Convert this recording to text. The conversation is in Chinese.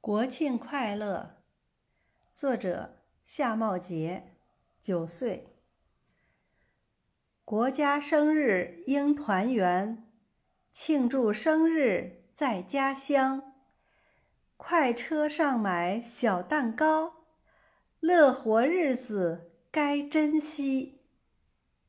国庆快乐作者夏茂杰九岁。国家生日应团圆庆祝生日在家乡。快车上买小蛋糕乐活日子该珍惜。